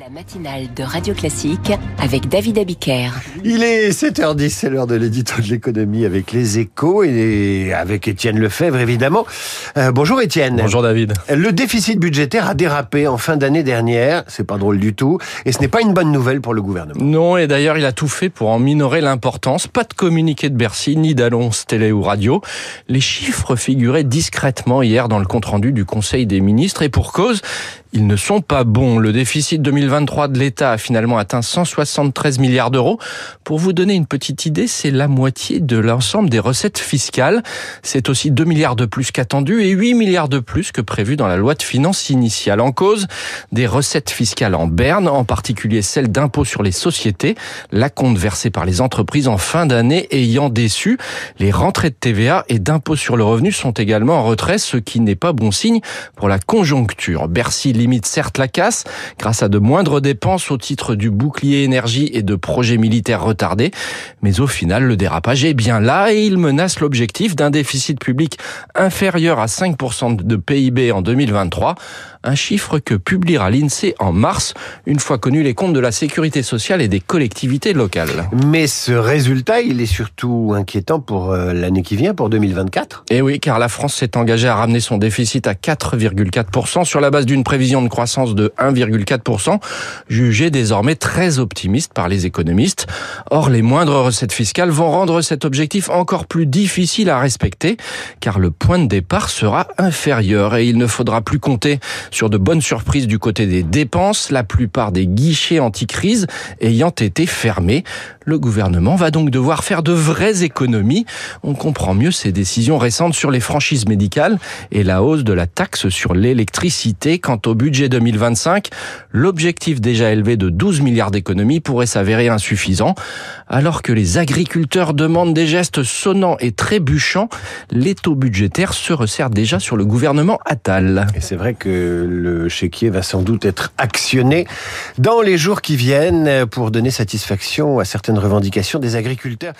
La matinale de Radio Classique avec David Abiker. Il est 7h10, c'est l'heure de l'édito de l'économie avec les échos et avec Étienne Lefebvre évidemment. Euh, bonjour Étienne. Bonjour David. Le déficit budgétaire a dérapé en fin d'année dernière, c'est pas drôle du tout, et ce n'est pas une bonne nouvelle pour le gouvernement. Non, et d'ailleurs il a tout fait pour en minorer l'importance. Pas de communiqué de Bercy, ni d'annonce télé ou radio. Les chiffres figuraient discrètement hier dans le compte-rendu du Conseil des ministres et pour cause, ils ne sont pas bons. Le déficit 2023 de l'État a finalement atteint 173 milliards d'euros. Pour vous donner une petite idée, c'est la moitié de l'ensemble des recettes fiscales. C'est aussi 2 milliards de plus qu'attendu et 8 milliards de plus que prévu dans la loi de finances initiale. En cause, des recettes fiscales en berne, en particulier celles d'impôts sur les sociétés, la compte versée par les entreprises en fin d'année ayant déçu. Les rentrées de TVA et d'impôts sur le revenu sont également en retrait, ce qui n'est pas bon signe pour la conjoncture. Bercy limite certes la casse grâce à de moindres dépenses au titre du bouclier énergie et de projets militaires retardés. Mais au final, le dérapage est bien là et il menace l'objectif d'un déficit public inférieur à 5% de PIB en 2023 un chiffre que publiera l'INSEE en mars, une fois connus les comptes de la sécurité sociale et des collectivités locales. Mais ce résultat, il est surtout inquiétant pour euh, l'année qui vient, pour 2024 Eh oui, car la France s'est engagée à ramener son déficit à 4,4% sur la base d'une prévision de croissance de 1,4%, jugée désormais très optimiste par les économistes. Or, les moindres recettes fiscales vont rendre cet objectif encore plus difficile à respecter, car le point de départ sera inférieur et il ne faudra plus compter sur de bonnes surprises du côté des dépenses, la plupart des guichets anti-crise ayant été fermés. Le gouvernement va donc devoir faire de vraies économies. On comprend mieux ces décisions récentes sur les franchises médicales et la hausse de la taxe sur l'électricité. Quant au budget 2025, l'objectif déjà élevé de 12 milliards d'économies pourrait s'avérer insuffisant. Alors que les agriculteurs demandent des gestes sonnants et trébuchants, l'étau budgétaire se resserre déjà sur le gouvernement Attal. Et c'est vrai que le chéquier va sans doute être actionné dans les jours qui viennent pour donner satisfaction à certaines revendications des agriculteurs.